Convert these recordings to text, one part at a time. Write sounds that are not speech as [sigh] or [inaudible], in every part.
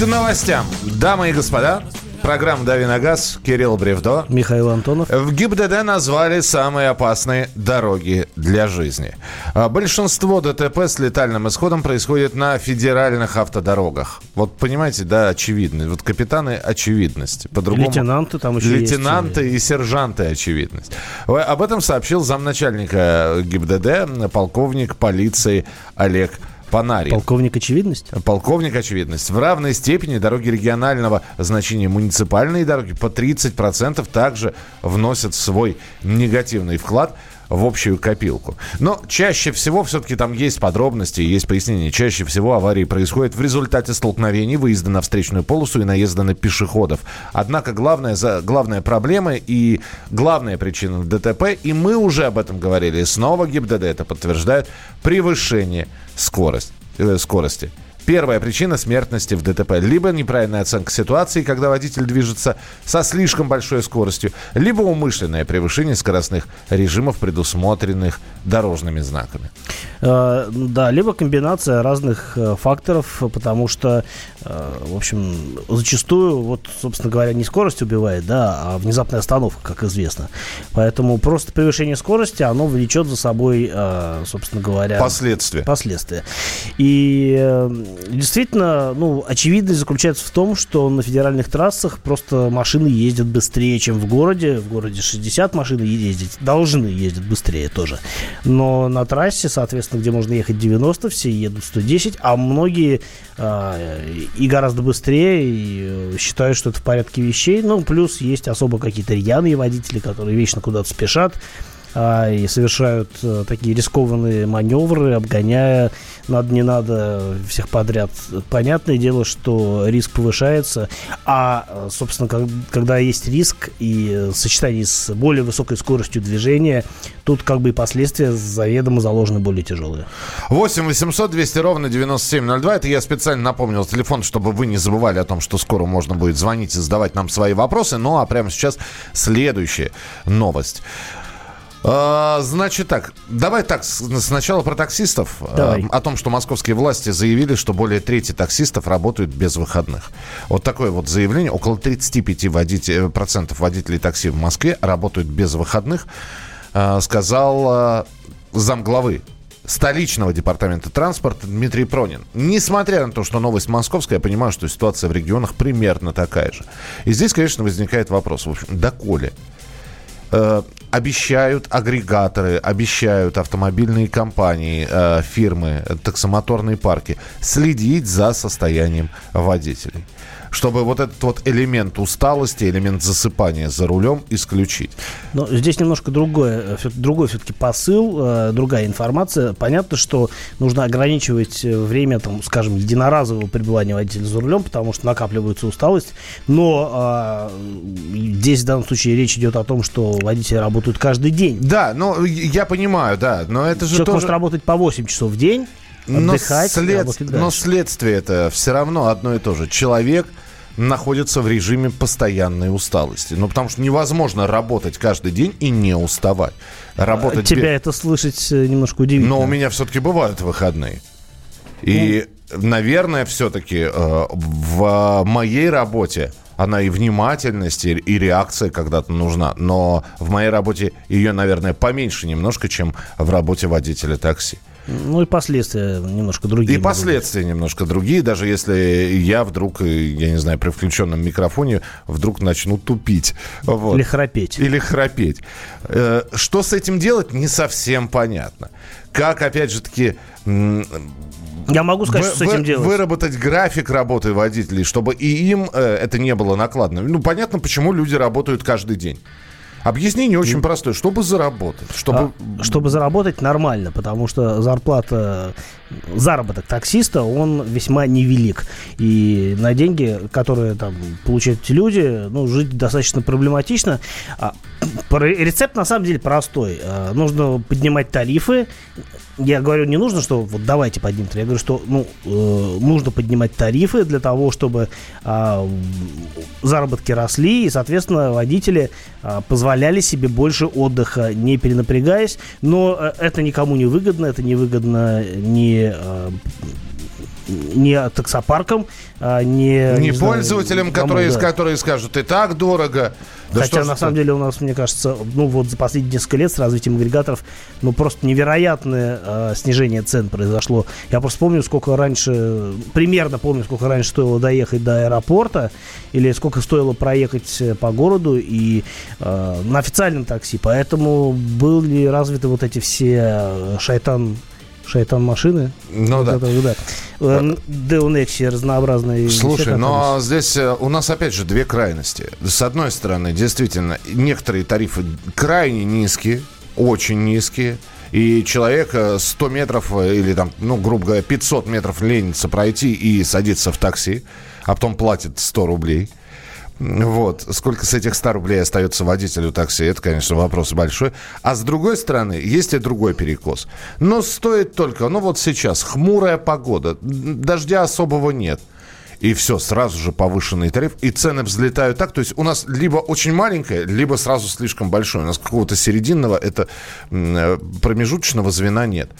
к новостям. Дамы и господа, Программа «Дави на газ», Кирилл Бревдо. Михаил Антонов. В ГИБДД назвали самые опасные дороги для жизни. А большинство ДТП с летальным исходом происходит на федеральных автодорогах. Вот понимаете, да, очевидно. Вот капитаны очевидность. По-другому... Лейтенанты там еще Лейтенанты есть. и сержанты очевидность. Об этом сообщил замначальника ГИБДД, полковник полиции Олег Панарин. Полковник очевидность? Полковник очевидность. В равной степени дороги регионального значения муниципальные дороги по 30% также вносят свой негативный вклад в общую копилку. Но чаще всего все-таки там есть подробности, есть пояснения. Чаще всего аварии происходят в результате столкновений, выезда на встречную полосу и наезда на пешеходов. Однако главная, главная проблема и главная причина ДТП, и мы уже об этом говорили, снова ГИБДД это подтверждает, превышение скорость, э, скорости. Первая причина смертности в ДТП. Либо неправильная оценка ситуации, когда водитель движется со слишком большой скоростью, либо умышленное превышение скоростных режимов, предусмотренных дорожными знаками. Э, да, либо комбинация разных э, факторов, потому что, э, в общем, зачастую, вот, собственно говоря, не скорость убивает, да, а внезапная остановка, как известно. Поэтому просто превышение скорости, оно влечет за собой, собственно говоря... Последствия. Последствия. И действительно, ну, очевидность заключается в том, что на федеральных трассах просто машины ездят быстрее, чем в городе. В городе 60 машин ездить, должны ездить быстрее тоже. Но на трассе, соответственно, где можно ехать 90, все едут 110, а многие э, и гораздо быстрее, и э, считают, что это в порядке вещей. Ну, плюс есть особо какие-то рьяные водители, которые вечно куда-то спешат а, и совершают а, такие рискованные маневры, обгоняя надо, не надо всех подряд. Понятное дело, что риск повышается, а, собственно, как, когда есть риск и сочетание с более высокой скоростью движения, тут как бы и последствия заведомо заложены более тяжелые. 8 800 200 ровно 9702. Это я специально напомнил телефон, чтобы вы не забывали о том, что скоро можно будет звонить и задавать нам свои вопросы. Ну а прямо сейчас следующая новость. А, значит так, давай так, сначала про таксистов. А, давай. О том, что московские власти заявили, что более трети таксистов работают без выходных. Вот такое вот заявление. Около 35% водителей, процентов водителей такси в Москве работают без выходных, а, сказал замглавы столичного департамента транспорта Дмитрий Пронин. Несмотря на то, что новость московская, я понимаю, что ситуация в регионах примерно такая же. И здесь, конечно, возникает вопрос, в общем, доколе? Э, обещают агрегаторы, обещают автомобильные компании, э, фирмы, таксомоторные парки следить за состоянием водителей чтобы вот этот вот элемент усталости, элемент засыпания за рулем исключить. Но здесь немножко другое, другой все-таки посыл, э, другая информация. Понятно, что нужно ограничивать э, время, там, скажем, единоразового пребывания водителя за рулем, потому что накапливается усталость. Но э, здесь в данном случае речь идет о том, что водители работают каждый день. Да, ну я понимаю, да, но это же Человек тоже... может работать по 8 часов в день, отдыхать, но, след... но следствие это все равно одно и то же. Человек находится в режиме постоянной усталости. Ну, потому что невозможно работать каждый день и не уставать. Работать Тебя без... это слышать э, немножко удивительно. Но у меня все-таки бывают выходные. И, ну... наверное, все-таки э, в моей работе она и внимательность, и, и реакция когда-то нужна. Но в моей работе ее, наверное, поменьше немножко, чем в работе водителя такси. Ну и последствия немножко другие. И последствия быть. немножко другие, даже если я вдруг, э, я не знаю, при включенном микрофоне вдруг начну тупить. Вот. Или храпеть. Или храпеть. Э, что с этим делать, не совсем понятно. Как, опять же таки, я могу сказать, вы, что с этим вы, делать. Выработать график работы водителей, чтобы и им э, это не было накладно. Ну, понятно, почему люди работают каждый день. Объяснение очень простое. Чтобы заработать. Чтобы... А, чтобы заработать нормально, потому что зарплата, заработок таксиста, он весьма невелик. И на деньги, которые там получают эти люди, ну, жить достаточно проблематично. А, [clears throat] рецепт на самом деле простой. А, нужно поднимать тарифы. Я говорю, не нужно, что вот давайте поднимем. Я говорю, что ну, э, нужно поднимать тарифы для того, чтобы э, заработки росли, и, соответственно, водители э, позволяли себе больше отдыха, не перенапрягаясь. Но э, это никому не выгодно, это не выгодно ни э, не таксопаркам, а не... Не, не пользователям, знаю, которые, да. которые скажут, и так дорого. Да Хотя, на самом деле, у нас, мне кажется, ну вот за последние несколько лет с развитием агрегаторов, ну просто невероятное э, снижение цен произошло. Я просто помню, сколько раньше, примерно помню, сколько раньше стоило доехать до аэропорта, или сколько стоило проехать э, по городу и э, на официальном такси. Поэтому были развиты вот эти все э, шайтан шайтан машины. Ну вот да. Это, да. Э, Деонекси разнообразные. Слушай, но здесь э, у нас опять же две крайности. С одной стороны, действительно, некоторые тарифы крайне низкие, очень низкие. И человек 100 метров или там, ну, грубо говоря, 500 метров ленится пройти и садится в такси, а потом платит 100 рублей. Вот. Сколько с этих 100 рублей остается водителю такси, это, конечно, вопрос большой. А с другой стороны, есть и другой перекос. Но стоит только, ну вот сейчас, хмурая погода, дождя особого нет. И все, сразу же повышенный тариф, и цены взлетают так. То есть у нас либо очень маленькое, либо сразу слишком большое. У нас какого-то серединного, это э, промежуточного звена нет.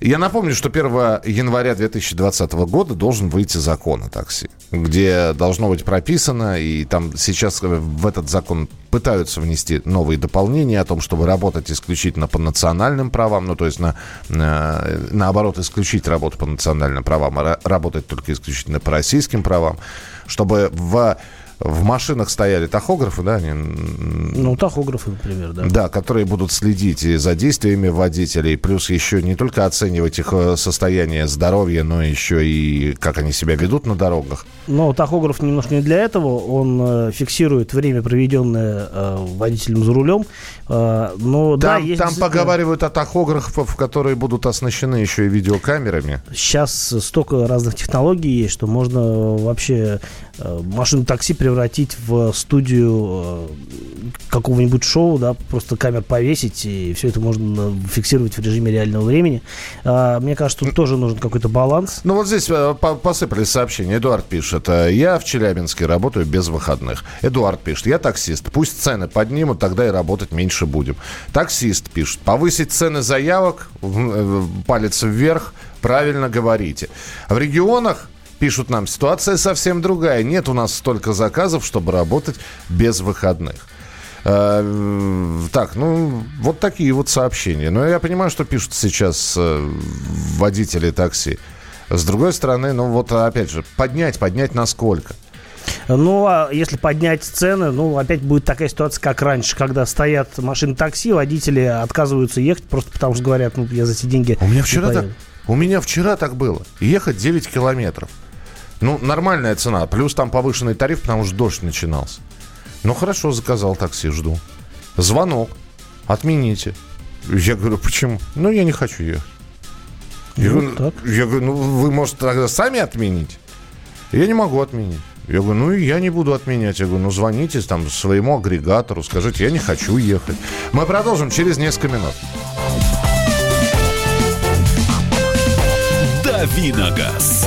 Я напомню, что 1 января 2020 года должен выйти закон о такси, где должно быть прописано, и там сейчас в этот закон пытаются внести новые дополнения о том, чтобы работать исключительно по национальным правам, ну, то есть на, на, наоборот, исключить работу по национальным правам, а работать только исключительно по российским правам, чтобы в в машинах стояли тахографы, да? Они... Ну, тахографы, например, да. Да, которые будут следить за действиями водителей, плюс еще не только оценивать их э, состояние здоровья, но еще и как они себя ведут на дорогах. Но тахограф немножко не для этого. Он э, фиксирует время, проведенное э, водителем за рулем. Но, там да, есть... там поговаривают о тахографах, которые будут оснащены еще и видеокамерами. Сейчас столько разных технологий есть, что можно вообще машину такси превратить в студию э, какого-нибудь шоу, да, просто камер повесить, и все это можно фиксировать в режиме реального времени. А, мне кажется, тут тоже нужен какой-то баланс. Ну вот здесь э, посыпались сообщения. Эдуард пишет, э, я в Челябинске работаю без выходных. Эдуард пишет, я таксист, пусть цены поднимут, тогда и работать меньше будем. Таксист пишет, повысить цены заявок, палец вверх, правильно говорите. В регионах пишут нам, ситуация совсем другая. Нет у нас столько заказов, чтобы работать без выходных. Э, так, ну, вот такие вот сообщения. Но я понимаю, что пишут сейчас э, водители такси. С другой стороны, ну вот опять же, поднять, поднять насколько? Ну, а если поднять цены, ну, опять будет такая ситуация, как раньше, когда стоят машины такси, водители отказываются ехать просто потому, что говорят, ну, я за эти деньги У меня вчера так, у меня вчера так было. Ехать 9 километров. Ну, нормальная цена. Плюс там повышенный тариф, потому что дождь начинался. Ну, хорошо, заказал такси, жду. Звонок. Отмените. Я говорю, почему? Ну, я не хочу ехать. Я, ну, говорю, так. я говорю, ну, вы, может, тогда сами отменить? Я не могу отменить. Я говорю, ну, и я не буду отменять. Я говорю, ну, звоните там своему агрегатору, скажите, я не хочу ехать. Мы продолжим через несколько минут. Давиногаз.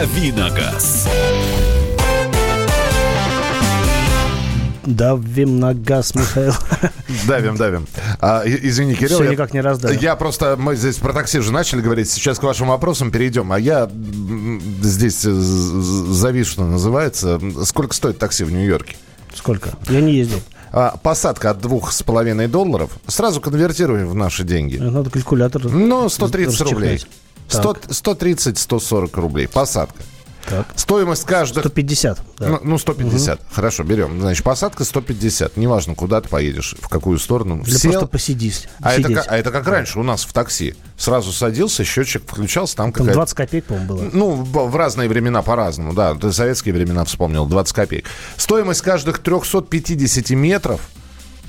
Давиногаз. Давим на газ, Михаил. [laughs] Давим, давим. А, извини, Кирилл. Все я, никак не раздавим. Я просто, мы здесь про такси уже начали говорить, сейчас к вашим вопросам перейдем. А я здесь завис, что называется. Сколько стоит такси в Нью-Йорке? Сколько? Я не ездил. А, посадка от двух с половиной долларов. Сразу конвертируем в наши деньги. Надо калькулятор. Ну, 130 рублей. 130-140 рублей. Посадка. Так. Стоимость каждых... 150. Да. Ну, ну, 150. Угу. Хорошо, берем. Значит, посадка 150. Неважно, куда ты поедешь, в какую сторону. Или Сел. просто посидись. А это, а это как да. раньше у нас в такси. Сразу садился, счетчик включался, там, там какая-то... 20 копеек, по-моему, было. Ну, в разные времена по-разному, да. Ты советские времена вспомнил, 20 копеек. Стоимость каждых 350 метров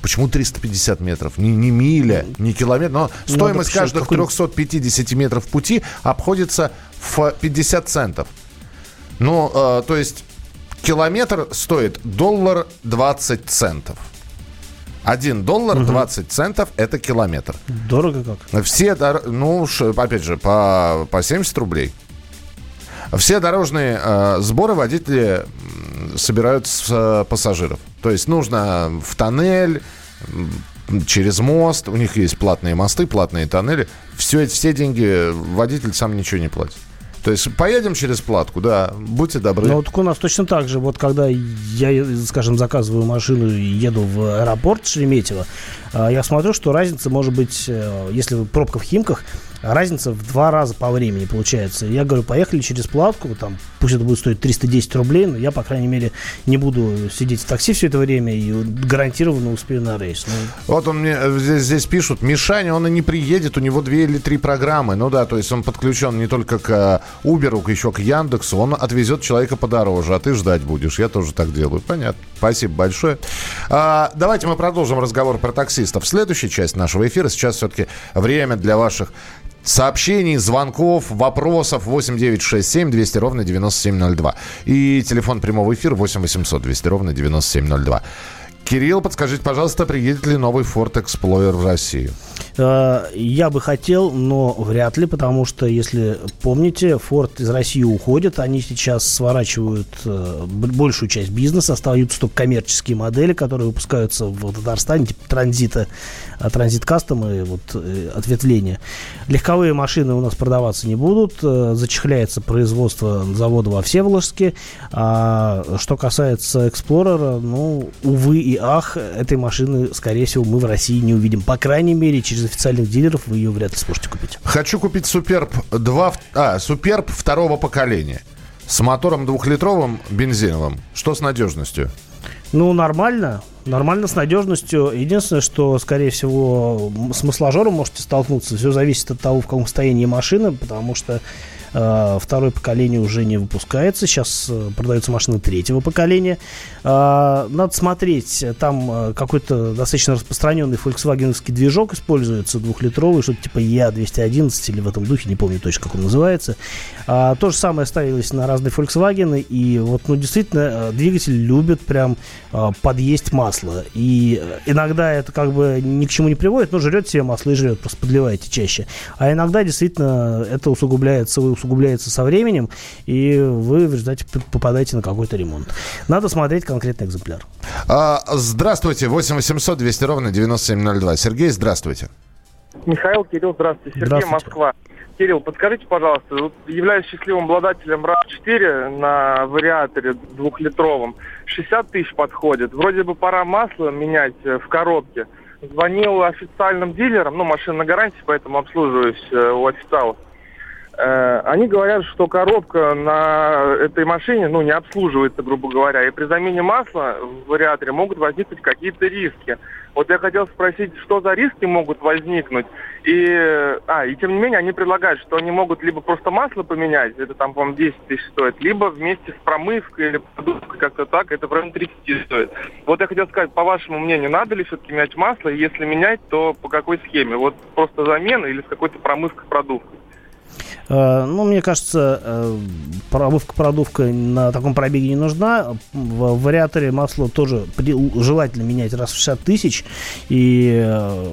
Почему 350 метров? Не, не миля, не километр, но стоимость каждых 350 метров пути обходится в 50 центов. Ну, э, то есть километр стоит доллар 20 центов. Один доллар угу. 20 центов это километр. Дорого как? Все, ну, опять же, по, по 70 рублей. Все дорожные э, сборы водители собирают с э, пассажиров. То есть нужно в тоннель, через мост, у них есть платные мосты, платные тоннели. Все, все деньги водитель сам ничего не платит. То есть поедем через платку, да, будьте добры. Ну, вот у нас точно так же. Вот когда я, скажем, заказываю машину и еду в аэропорт Шереметьево, а, я смотрю, что разница может быть, э, если пробка в Химках, разница в два раза по времени получается. Я говорю, поехали через платку, там, пусть это будет стоить 310 рублей, но я, по крайней мере, не буду сидеть в такси все это время и гарантированно успею на рейс. Ну... Вот он мне э, здесь, здесь пишут, Мишаня, он и не приедет, у него две или три программы. Ну да, то есть он подключен не только к э, Uber, еще к Яндексу, он отвезет человека подороже, а ты ждать будешь. Я тоже так делаю. Понятно. Спасибо большое. А, давайте мы продолжим разговор про таксистов. Следующая часть нашего эфира. Сейчас все-таки время для ваших сообщений, звонков, вопросов 8 9 6 7 200 ровно 9702. И телефон прямого эфира 8 800 200 ровно 9702. Кирилл, подскажите, пожалуйста, приедет ли новый Ford Explorer в Россию? Э, я бы хотел, но вряд ли, потому что, если помните, Ford из России уходит, они сейчас сворачивают э, большую часть бизнеса, остаются только коммерческие модели, которые выпускаются в Татарстане, типа транзита, э, транзит кастомы, вот ответвления. Легковые машины у нас продаваться не будут, зачехляется производство завода во Всеволожске, а что касается Explorer, ну, увы и ах, этой машины, скорее всего, мы в России не увидим, по крайней мере, через официальных дилеров вы ее вряд ли сможете купить. Хочу купить Суперб 2, а, Суперб второго поколения с мотором двухлитровым бензиновым. Что с надежностью? Ну, нормально. Нормально с надежностью. Единственное, что, скорее всего, с масложором можете столкнуться. Все зависит от того, в каком состоянии машина, потому что второе поколение уже не выпускается. Сейчас э, продаются машины третьего поколения. Э, надо смотреть. Там какой-то достаточно распространенный volkswagen движок используется, двухлитровый, что-то типа Я211 или в этом духе, не помню точно, как он называется. То же самое ставилось на разные Volkswagen. И вот, ну, действительно, двигатель любит прям подъесть масло. И иногда это как бы ни к чему не приводит, но жрет себе масло и жрет, просто подливаете чаще. А иногда действительно это усугубляет свою усугубляется со временем, и вы в результате попадаете на какой-то ремонт. Надо смотреть конкретный экземпляр. А, здравствуйте, 8 800 200 ровно 9702. Сергей, здравствуйте. Михаил, Кирилл, здравствуйте. Сергей, здравствуйте. Москва. Кирилл, подскажите, пожалуйста, вот являюсь счастливым обладателем RAV4 на вариаторе двухлитровом. 60 тысяч подходит. Вроде бы пора масло менять э, в коробке. Звонил официальным дилерам, ну, машина на гарантии, поэтому обслуживаюсь э, у официалов. Э, они говорят, что коробка на этой машине ну, не обслуживается, грубо говоря, и при замене масла в вариаторе могут возникнуть какие-то риски. Вот я хотел спросить, что за риски могут возникнуть. И, а, и тем не менее, они предлагают, что они могут либо просто масло поменять, это там, по-моему, 10 тысяч стоит, либо вместе с промывкой или продукткой как-то так, это в районе 30 стоит. Вот я хотел сказать, по вашему мнению, надо ли все-таки менять масло, и если менять, то по какой схеме? Вот просто замена или с какой-то промывкой продуктов? Э, ну, мне кажется, э, промывка-продувка на таком пробеге не нужна. В вариаторе масло тоже желательно менять раз в 60 тысяч. И э,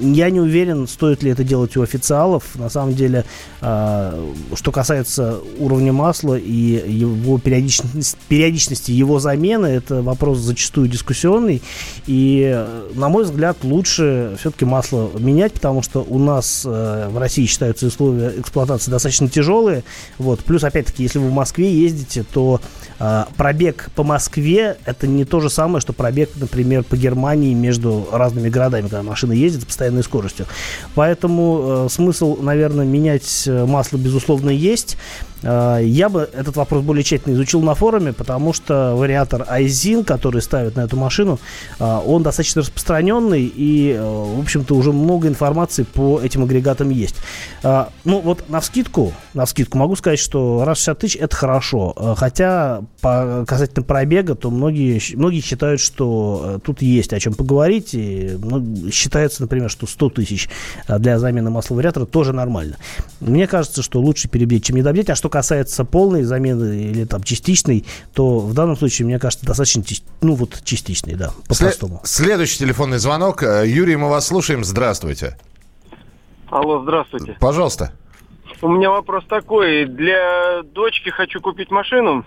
я не уверен, стоит ли это делать у официалов. На самом деле, что касается уровня масла и его периодичности, периодичности его замены, это вопрос зачастую дискуссионный. И, на мой взгляд, лучше все-таки масло менять, потому что у нас в России считаются условия эксплуатации дистанции достаточно тяжелые. Вот. Плюс, опять-таки, если вы в Москве ездите, то э, пробег по Москве это не то же самое, что пробег, например, по Германии между разными городами, когда машина ездит с постоянной скоростью. Поэтому э, смысл, наверное, менять масло, безусловно, есть. Э, я бы этот вопрос более тщательно изучил на форуме, потому что вариатор Айзин, который ставят на эту машину, э, он достаточно распространенный, и, э, в общем-то, уже много информации по этим агрегатам есть. Ну, вот на вскидку, на вскидку могу сказать, что раз 60 тысяч это хорошо, хотя по, касательно пробега, то многие, многие считают, что тут есть о чем поговорить. И, ну, считается, например, что 100 тысяч для замены масла вариатора тоже нормально. Мне кажется, что лучше перебить, чем не добить. А что касается полной замены или там частичной, то в данном случае, мне кажется, достаточно, ну вот частичной, да, по-простому. Следующий телефонный звонок. Юрий, мы вас слушаем. Здравствуйте. Алло, здравствуйте. Пожалуйста. У меня вопрос такой. Для дочки хочу купить машину.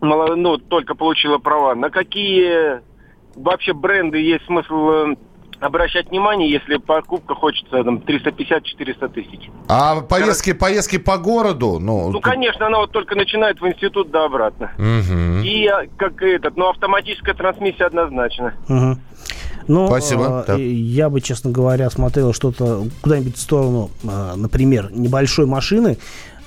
Ну, только получила права. На какие вообще бренды есть смысл э, обращать внимание, если покупка хочется там 350-400 тысяч. А поездки, поездки по городу? Ну, ну, конечно, она вот только начинает в институт да обратно. Угу. И а, как этот, ну, автоматическая трансмиссия однозначно. Угу. Ну, Спасибо. Э, я бы, честно говоря, смотрел что-то куда-нибудь в сторону, э, например, небольшой машины,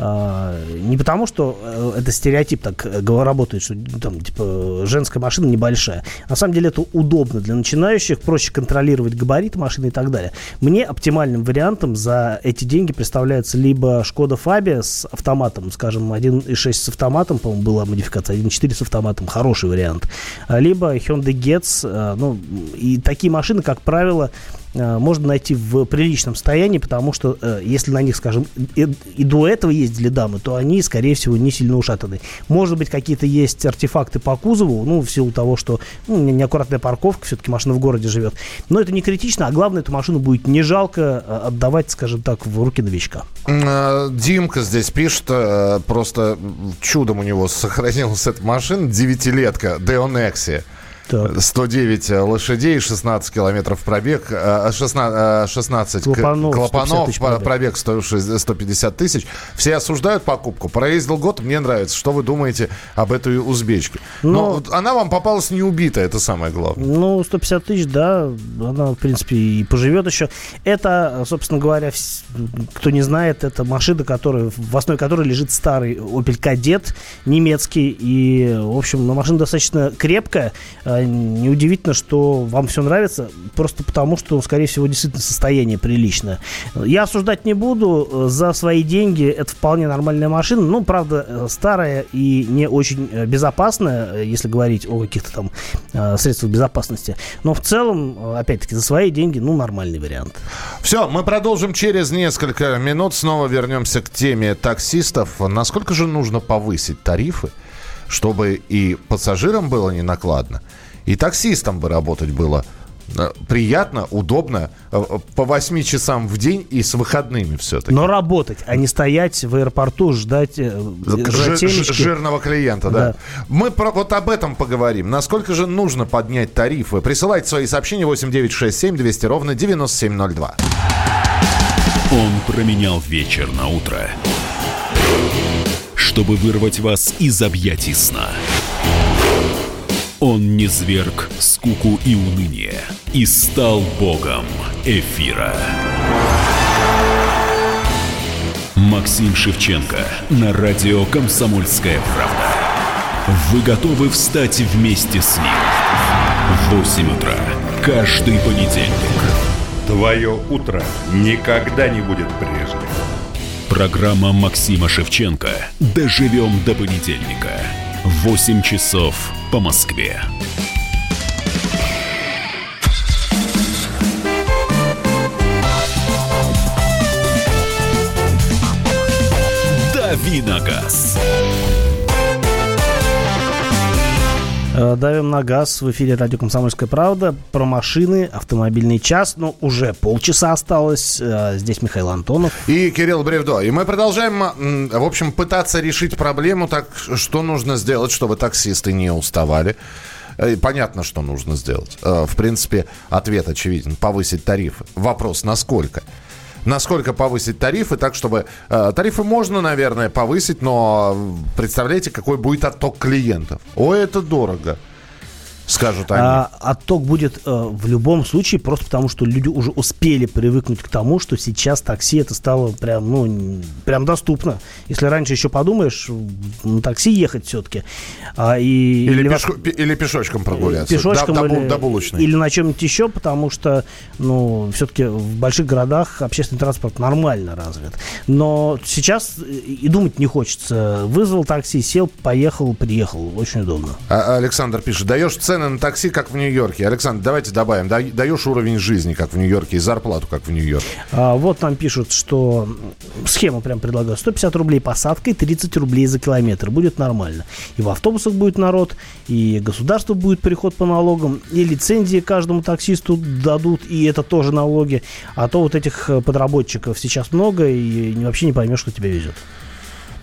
не потому, что э, это стереотип так э, работает, что там, типа, женская машина небольшая. На самом деле это удобно для начинающих, проще контролировать габариты машины и так далее. Мне оптимальным вариантом за эти деньги представляется либо Шкода Фабия с автоматом, скажем, 1.6 с автоматом, по-моему, была модификация, 1.4 с автоматом, хороший вариант. Либо Hyundai Getz, э, ну, и такие машины, как правило, можно найти в приличном состоянии, потому что э, если на них, скажем, и, и до этого ездили дамы, то они, скорее всего, не сильно ушатаны. Может быть, какие-то есть артефакты по кузову, ну, в силу того, что ну, неаккуратная парковка, все-таки машина в городе живет. Но это не критично, а главное, эту машину будет не жалко э, отдавать, скажем так, в руки новичка. Димка здесь пишет, просто чудом у него сохранилась эта машина, девятилетка, Deonexia. Так. 109 э, лошадей, 16 километров пробег, 16, 16 клапанов, клапанов пробег 150 тысяч. Все осуждают покупку. Проездил год, мне нравится. Что вы думаете об этой узбечке? Но, Но ну, она вам попалась не убитая, это самое главное. Ну, 150 тысяч, да, она, в принципе, и поживет еще. Это, собственно говоря, кто не знает, это машина, которая, в основе которой лежит старый Opel Kadett немецкий. И, в общем, машина достаточно крепкая э, неудивительно, что вам все нравится, просто потому, что, скорее всего, действительно состояние приличное. Я осуждать не буду. За свои деньги это вполне нормальная машина. Ну, правда, старая и не очень безопасная, если говорить о каких-то там э, средствах безопасности. Но в целом, опять-таки, за свои деньги, ну, нормальный вариант. Все, мы продолжим через несколько минут. Снова вернемся к теме таксистов. Насколько же нужно повысить тарифы, чтобы и пассажирам было не накладно, и таксистам бы работать было э, приятно, удобно, э, по 8 часам в день и с выходными все-таки. Но работать, а не стоять в аэропорту, ждать, э, Жир, жирного клиента, да. да. Мы про, вот об этом поговорим. Насколько же нужно поднять тарифы? Присылайте свои сообщения 8967 200 ровно 9702. Он променял вечер на утро, чтобы вырвать вас из объятий сна. Он не зверг скуку и уныние и стал богом эфира. Максим Шевченко на радио «Комсомольская правда». Вы готовы встать вместе с ним? В 8 утра каждый понедельник. Твое утро никогда не будет прежним. Программа Максима Шевченко «Доживем до понедельника». 8 часов по Москве. Давиногаз. Давим на газ в эфире радио «Комсомольская правда». Про машины, автомобильный час. Ну, уже полчаса осталось. Э, здесь Михаил Антонов. И Кирилл Бревдо. И мы продолжаем, в общем, пытаться решить проблему, так что нужно сделать, чтобы таксисты не уставали. Э, понятно, что нужно сделать. В принципе, ответ очевиден. Повысить тарифы. Вопрос, насколько? Насколько повысить тарифы, так чтобы... Э, тарифы можно, наверное, повысить, но представляете, какой будет отток клиентов? О, это дорого. Скажут они. А, отток будет э, в любом случае, просто потому что люди уже успели привыкнуть к тому, что сейчас такси это стало прям, ну, прям доступно. Если раньше еще подумаешь, на такси ехать все-таки. А, и, или, или, пешко, или пешочком прогуляться. Пешочком до, или, до булочной. Или на чем-нибудь еще, потому что, ну, все-таки в больших городах общественный транспорт нормально развит. Но сейчас и думать не хочется. Вызвал такси, сел, поехал, приехал. Очень удобно. А, Александр пишет, даешь цены на такси, как в Нью-Йорке. Александр, давайте добавим. Даешь уровень жизни, как в Нью-Йорке, и зарплату, как в Нью-Йорке. А, вот нам пишут, что схему прям предлагаю. 150 рублей посадкой, 30 рублей за километр. Будет нормально. И в автобусах будет народ, и государство будет переход по налогам, и лицензии каждому таксисту дадут, и это тоже налоги. А то вот этих подработчиков сейчас много, и вообще не поймешь, что тебя везет.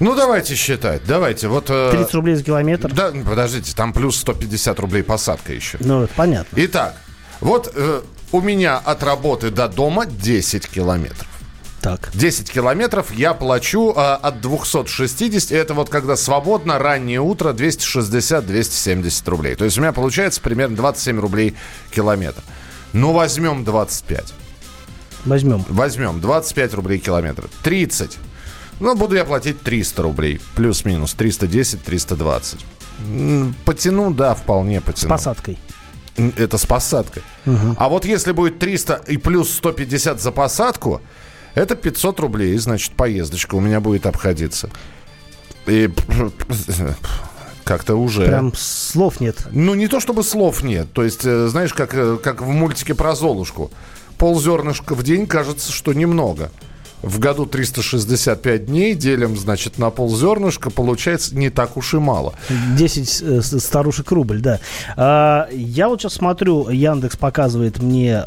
Ну, давайте считать. Давайте. Вот, 30 э, рублей за километр. Да, подождите, там плюс 150 рублей посадка еще. Ну, это понятно. Итак, вот э, у меня от работы до дома 10 километров. Так. 10 километров я плачу э, от 260. Это вот когда свободно, раннее утро, 260-270 рублей. То есть у меня получается примерно 27 рублей километр. Ну, возьмем 25. Возьмем. Возьмем 25 рублей километр. 30 ну, буду я платить 300 рублей. Плюс-минус. 310, 320. Потяну, да, вполне потяну. С посадкой. Это с посадкой. Угу. А вот если будет 300 и плюс 150 за посадку, это 500 рублей, значит, поездочка у меня будет обходиться. И как-то уже... Прям слов нет. Ну, не то чтобы слов нет. То есть, э, знаешь, как, э, как в мультике про Золушку. Пол зернышка в день кажется, что немного в году 365 дней делим, значит, на ползернышка, получается не так уж и мало. 10 э, старушек рубль, да. А, я вот сейчас смотрю, Яндекс показывает мне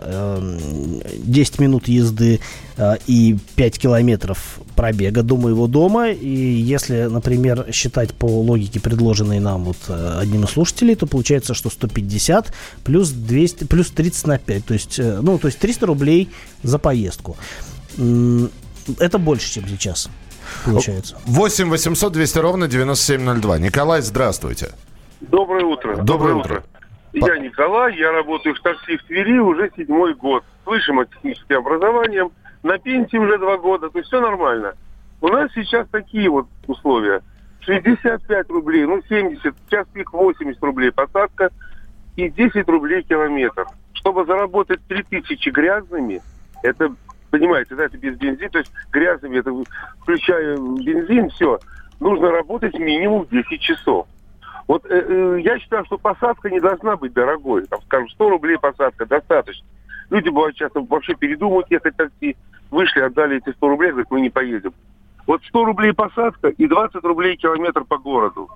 10 эм, минут езды э, и 5 километров пробега до моего дома. И если, например, считать по логике, предложенной нам вот э, одним из слушателей, то получается, что 150 плюс 200, плюс 30 на 5. То есть, ну, то есть 300 рублей за поездку это больше, чем сейчас получается. 8 800 200 ровно 9702. Николай, здравствуйте. Доброе утро. Доброе, Доброе утро. утро. Я Николай, я работаю в такси в Твери уже седьмой год. Слышим техническим образованием. На пенсии уже два года, то есть все нормально. У нас сейчас такие вот условия. 65 рублей, ну 70, час пик 80 рублей посадка и 10 рублей километр. Чтобы заработать 3000 грязными, это понимаете, да, это без бензина, то есть грязными, это включая бензин, все, нужно работать минимум 10 часов. Вот э, э, я считаю, что посадка не должна быть дорогой. Там, скажем, 100 рублей посадка достаточно. Люди бывают часто вообще передумают ехать такси, вышли, отдали эти 100 рублей, говорят, мы не поедем. Вот 100 рублей посадка и 20 рублей километр по городу.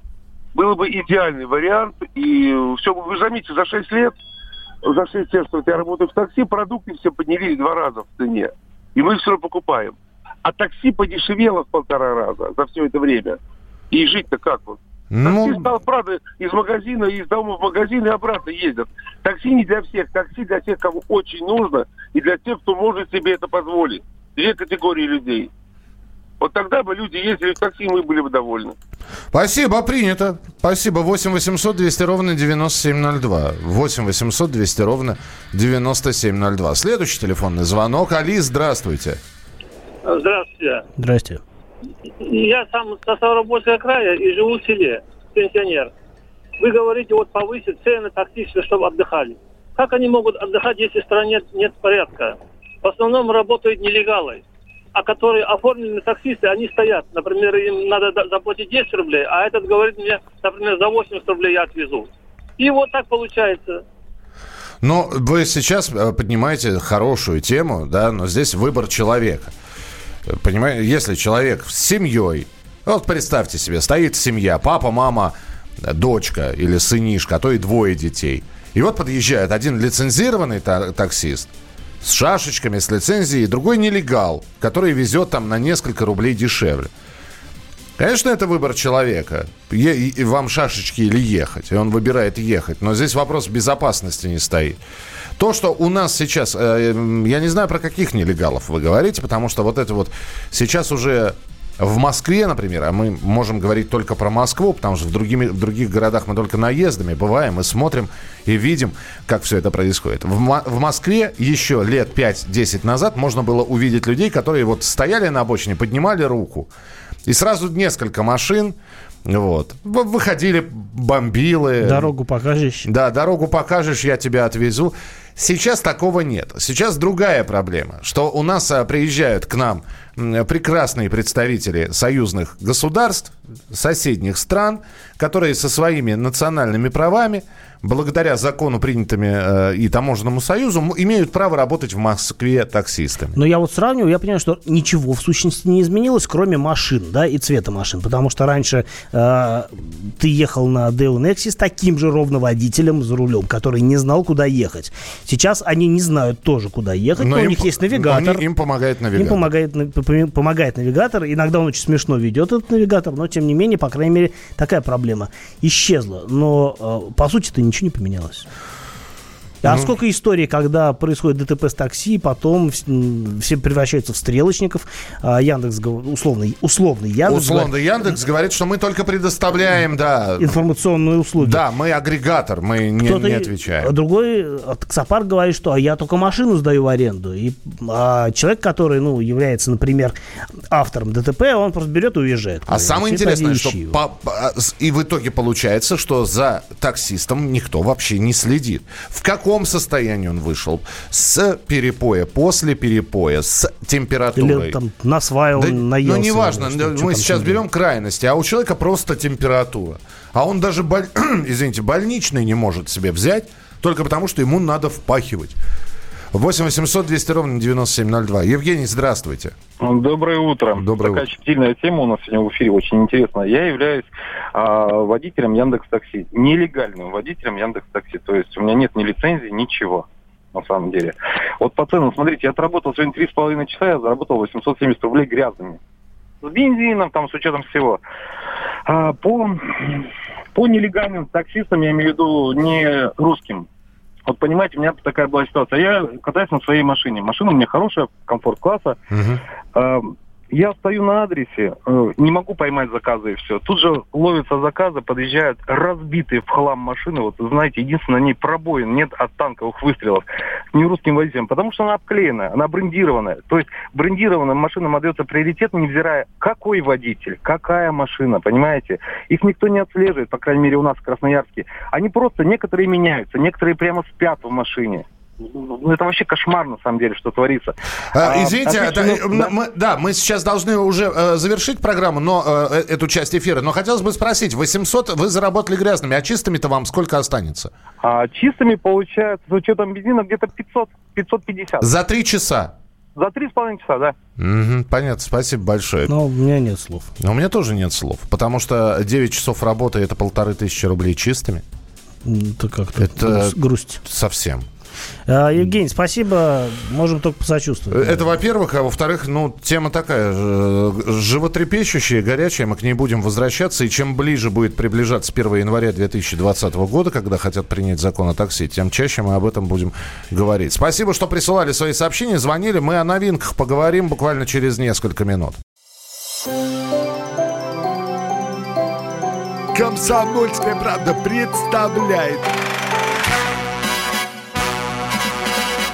Было бы идеальный вариант. И все, вы заметите, за 6 лет, за 6 лет, что я работаю в такси, продукты все поднялись два раза в цене. И мы все покупаем. А такси подешевело в полтора раза за все это время. И жить-то как вот? Ну... Такси стал, правда, из магазина, из дома в магазин и обратно ездят. Такси не для всех. Такси для тех, кому очень нужно, и для тех, кто может себе это позволить. Две категории людей. Вот тогда бы люди ездили в такси, мы были бы довольны. Спасибо, принято. Спасибо. 8 800 200 ровно 9702. 8 800 200 ровно 9702. Следующий телефонный звонок. Али, здравствуйте. Здравствуйте. Здрасте. Я сам со Ставропольского края и живу в селе, пенсионер. Вы говорите, вот повысить цены таксисты, чтобы отдыхали. Как они могут отдыхать, если в стране нет порядка? В основном работают нелегалы а которые оформлены таксисты, они стоят. Например, им надо заплатить 10 рублей, а этот говорит мне, например, за 80 рублей я отвезу. И вот так получается. Но вы сейчас э, поднимаете хорошую тему, да, но здесь выбор человека. Понимаете, если человек с семьей, вот представьте себе, стоит семья, папа, мама, дочка или сынишка, а то и двое детей. И вот подъезжает один лицензированный таксист – с шашечками, с лицензией, другой нелегал, который везет там на несколько рублей дешевле. Конечно, это выбор человека. Е- и вам шашечки или ехать. И он выбирает ехать. Но здесь вопрос безопасности не стоит. То, что у нас сейчас... Э, я не знаю, про каких нелегалов вы говорите, потому что вот это вот... Сейчас уже В Москве, например, а мы можем говорить только про Москву, потому что в, другими, в других городах мы только наездами бываем и смотрим и видим, как все это происходит. В, в Москве еще лет 5-10 назад можно было увидеть людей, которые вот стояли на обочине, поднимали руку. И сразу несколько машин вот. Выходили бомбилы. Дорогу покажешь. Да, дорогу покажешь, я тебя отвезу. Сейчас такого нет. Сейчас другая проблема, что у нас а, приезжают к нам прекрасные представители союзных государств, соседних стран, которые со своими национальными правами благодаря закону, принятыми э, и таможенному союзу, имеют право работать в Москве таксистами. Но я вот сравниваю, я понимаю, что ничего в сущности не изменилось, кроме машин, да, и цвета машин. Потому что раньше э, ты ехал на Deo Nexi с таким же ровно водителем за рулем, который не знал, куда ехать. Сейчас они не знают тоже, куда ехать, но, но им, у них есть навигатор. Они, им помогает навигатор. Им помогает, помогает навигатор. Иногда он очень смешно ведет этот навигатор, но тем не менее, по крайней мере, такая проблема исчезла. Но э, по сути-то ничего ничего не поменялось. А ну. сколько историй, когда происходит ДТП с такси, потом все превращаются в стрелочников. А Яндекс, условный, условный Яндекс. Условный говорит, Яндекс говорит, что мы только предоставляем, да. Информационные услуги. Да, мы агрегатор, мы не, не отвечаем. Другой таксопарк говорит, что а я только машину сдаю в аренду. И а человек, который, ну, является, например, автором ДТП, он просто берет и уезжает. А самое интересное, что по, по, и в итоге получается, что за таксистом никто вообще не следит. В каком каком состоянии он вышел? С перепоя, после перепоя, с температурой. Или там насваивал, да, наелся. Ну, неважно, что, мы что сейчас берем крайности, а у человека просто температура. А он даже, боль... [clears throat] извините, больничный не может себе взять, только потому, что ему надо впахивать. 8 800 200 ровно 9702. Евгений, здравствуйте. Доброе утро. Доброе Такая утро. тема у нас сегодня в эфире, очень интересно. Я являюсь а, водителем Яндекс Такси, нелегальным водителем Яндекс Такси. То есть у меня нет ни лицензии, ничего на самом деле. Вот по ценам, смотрите, я отработал сегодня три с половиной часа, я заработал 870 рублей грязными. С бензином, там, с учетом всего. А, по, по нелегальным таксистам, я имею в виду не русским, вот понимаете, у меня такая была ситуация. Я катаюсь на своей машине. Машина у меня хорошая, комфорт-класса. Uh-huh я стою на адресе, э, не могу поймать заказы и все. Тут же ловятся заказы, подъезжают разбитые в хлам машины. Вот, знаете, единственное, ней пробоин нет от танковых выстрелов. Не русским водителям, потому что она обклеена, она брендированная. То есть брендированным машинам отдается приоритет, невзирая, какой водитель, какая машина, понимаете? Их никто не отслеживает, по крайней мере, у нас в Красноярске. Они просто, некоторые меняются, некоторые прямо спят в машине. Ну, это вообще кошмар, на самом деле, что творится. А, а извините, а, да, да? Мы, да, мы сейчас должны уже э, завершить программу, но э, э эту часть эфира. Но хотелось бы спросить, 800 вы заработали грязными, а чистыми-то вам сколько останется? А, чистыми получается, с учетом бензина, где-то 500, 550. За три часа? За три с половиной часа, да. Угу, понятно, спасибо большое. Но у меня нет слов. Но у меня тоже нет слов, потому что 9 часов работы это полторы тысячи рублей чистыми. Это как-то это грусть. Совсем. А, Евгений, спасибо. Можем только посочувствовать. Это, во-первых. А во-вторых, ну, тема такая животрепещущая, горячая. Мы к ней будем возвращаться. И чем ближе будет приближаться 1 января 2020 года, когда хотят принять закон о такси, тем чаще мы об этом будем говорить. Спасибо, что присылали свои сообщения, звонили. Мы о новинках поговорим буквально через несколько минут. Комсомольская правда представляет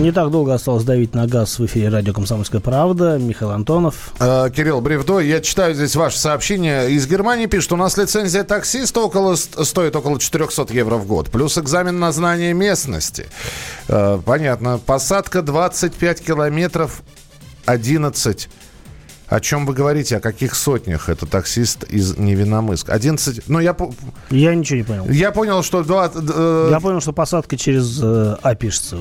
Не так долго осталось давить на газ в эфире радио «Комсомольская правда». Михаил Антонов. Э, Кирилл Бревдо. Я читаю здесь ваше сообщение. Из Германии пишут, у нас лицензия таксиста около, стоит около 400 евро в год. Плюс экзамен на знание местности. Э, понятно. Посадка 25 километров 11 о чем вы говорите? О каких сотнях? Это таксист из Невиномыск. 11... Ну, я... Я ничего не понял. Я понял, что... 2, э... Я понял, что посадка через э, А пишется.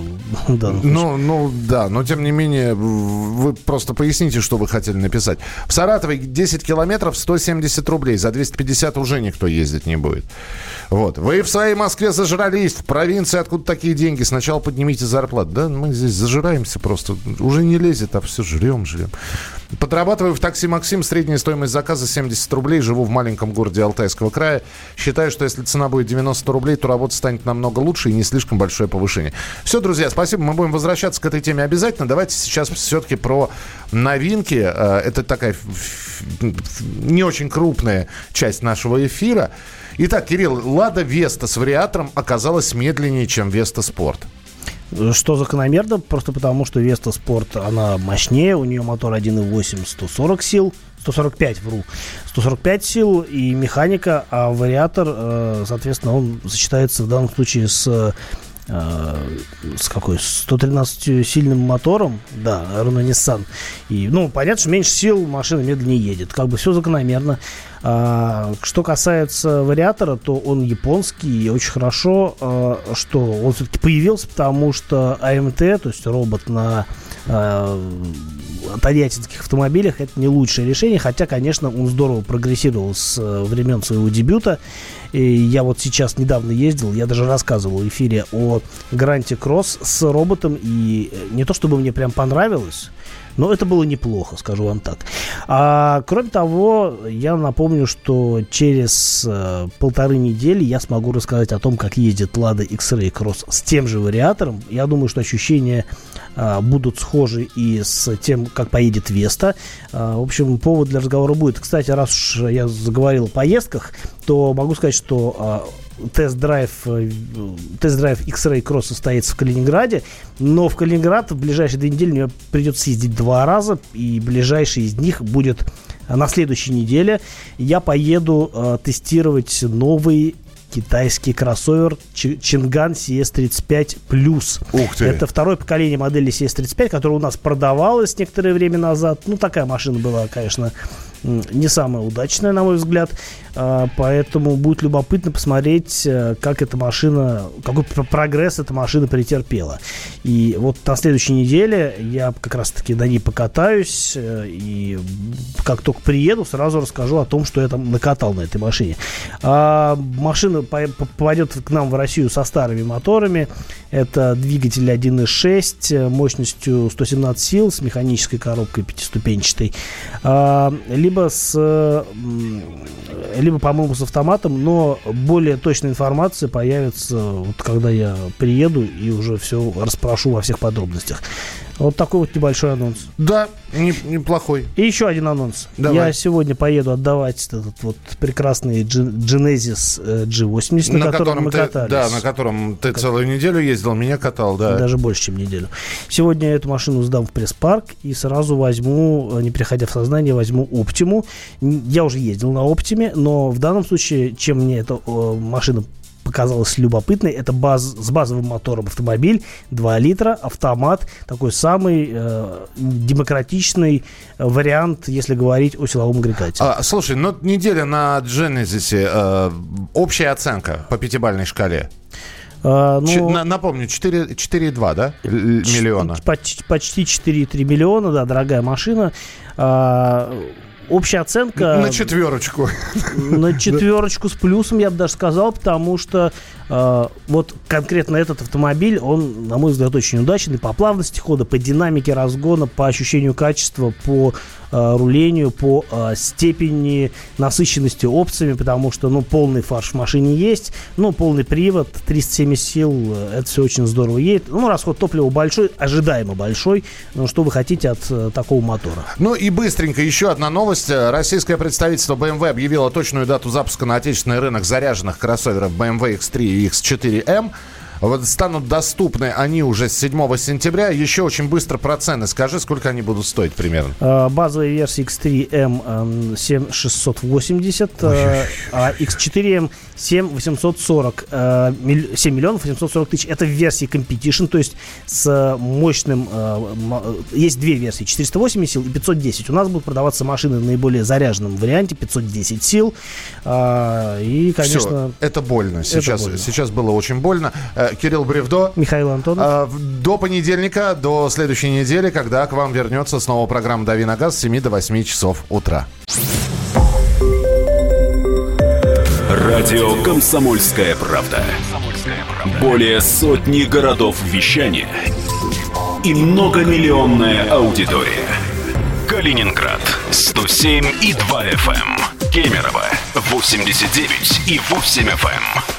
ну, ну, да. Но, тем не менее, вы просто поясните, что вы хотели написать. В Саратове 10 километров 170 рублей. За 250 уже никто ездить не будет. Вот. Вы в своей Москве зажрались. В провинции откуда такие деньги? Сначала поднимите зарплату. Да, мы здесь зажираемся просто. Уже не лезет, а все жрем, жрем. Подрабатываю в такси «Максим». Средняя стоимость заказа 70 рублей. Живу в маленьком городе Алтайского края. Считаю, что если цена будет 90 рублей, то работа станет намного лучше и не слишком большое повышение. Все, друзья, спасибо. Мы будем возвращаться к этой теме обязательно. Давайте сейчас все-таки про новинки. Э, это такая не очень крупная часть нашего эфира. Итак, Кирилл, «Лада Веста» с вариатором оказалась медленнее, чем «Веста Спорт». Что закономерно, просто потому, что Веста Спорт, она мощнее, у нее мотор 1.8, 140 сил, 145, вру, 145 сил и механика, а вариатор, э, соответственно, он сочетается в данном случае с с какой 113 сильным мотором, да, Renault Nissan. И, ну, понятно, что меньше сил машина медленнее едет. Как бы все закономерно. А, что касается вариатора, то он японский и очень хорошо, а, что он все-таки появился, потому что АМТ, то есть робот на а, тольяттинских автомобилях, это не лучшее решение, хотя, конечно, он здорово прогрессировал с э, времен своего дебюта. И я вот сейчас недавно ездил, я даже рассказывал в эфире о Гранте Кросс с роботом, и э, не то чтобы мне прям понравилось, но это было неплохо, скажу вам так. А, кроме того, я напомню, что через э, полторы недели я смогу рассказать о том, как ездит Lada X-Ray Cross с тем же вариатором. Я думаю, что ощущения э, будут схожи и с тем, как поедет Веста. Э, в общем, повод для разговора будет. Кстати, раз уж я заговорил о поездках, то могу сказать, что тест-драйв, э, тест-драйв X-Ray Cross состоится в Калининграде, но в Калининград в ближайшие две недели мне придется съездить два раза, и ближайший из них будет на следующей неделе. Я поеду э, тестировать новый китайский кроссовер Чинган CS35 Plus. Ух ты. Это второе поколение модели CS35, которая у нас продавалась некоторое время назад. Ну, такая машина была, конечно, не самая удачная, на мой взгляд. А, поэтому будет любопытно посмотреть, э, как эта машина, какой прогресс эта машина претерпела. И вот на следующей неделе я как раз-таки на ней покатаюсь. Э, и как только приеду, сразу расскажу о том, что я там накатал на этой машине. А машина попадет к нам в Россию со старыми моторами. Это двигатель 1.6 э, мощностью 117 сил с механической коробкой пятиступенчатой. А, либо с либо, по-моему, с автоматом, но более точная информация появится, вот когда я приеду и уже все расспрошу во всех подробностях. Вот такой вот небольшой анонс. Да, не, неплохой. И еще один анонс. Давай. Я сегодня поеду отдавать этот вот прекрасный Genesis G80, на, на котором, котором мы ты, катались. Да, на котором ты как... целую неделю ездил, меня катал, да. Даже больше, чем неделю. Сегодня я эту машину сдам в пресс-парк и сразу возьму, не приходя в сознание, возьму Оптиму. Я уже ездил на Оптиме, но в данном случае, чем мне эта машина показалось любопытной. Это баз, с базовым мотором автомобиль, 2 литра, автомат, такой самый э, демократичный вариант, если говорить о силовом агрегате. А, слушай, ну неделя на Genesis, э, общая оценка по пятибальной шкале. Uh, ну, Ч, на, напомню, 4,2, да? Миллиона. Почти, почти 4,3 миллиона, да, дорогая машина. Uh, общая оценка... На четверочку. На четверочку с плюсом, я бы даже сказал, потому что э, вот конкретно этот автомобиль, он, на мой взгляд, очень удачный по плавности хода, по динамике разгона, по ощущению качества, по рулению, по э, степени насыщенности опциями, потому что, ну, полный фарш в машине есть, ну, полный привод, 370 сил, э, это все очень здорово едет. Ну, расход топлива большой, ожидаемо большой, но что вы хотите от э, такого мотора? Ну и быстренько еще одна новость. Российское представительство BMW объявило точную дату запуска на отечественный рынок заряженных кроссоверов BMW X3 и X4M. Вот станут доступны они уже с 7 сентября. Еще очень быстро про цены. Скажи, сколько они будут стоить примерно? А, базовая версия X3M 7680, э, а X4M 7840, 7 миллионов 840 тысяч. Это в версии Competition, то есть с мощным... Э, есть две версии, 480 сил и 510. У нас будут продаваться машины в наиболее заряженном варианте, 510 сил. А, и, конечно... Все, это больно. Сейчас, это больно. сейчас было очень больно. Кирилл Бревдо. Михаил Антонов. А, до понедельника, до следующей недели, когда к вам вернется снова программа «Дави на газ» с 7 до 8 часов утра. Радио «Комсомольская правда». Более сотни городов вещания и многомиллионная аудитория. Калининград 107 и 2 FM. Эм. Кемерово 89 и 8 FM.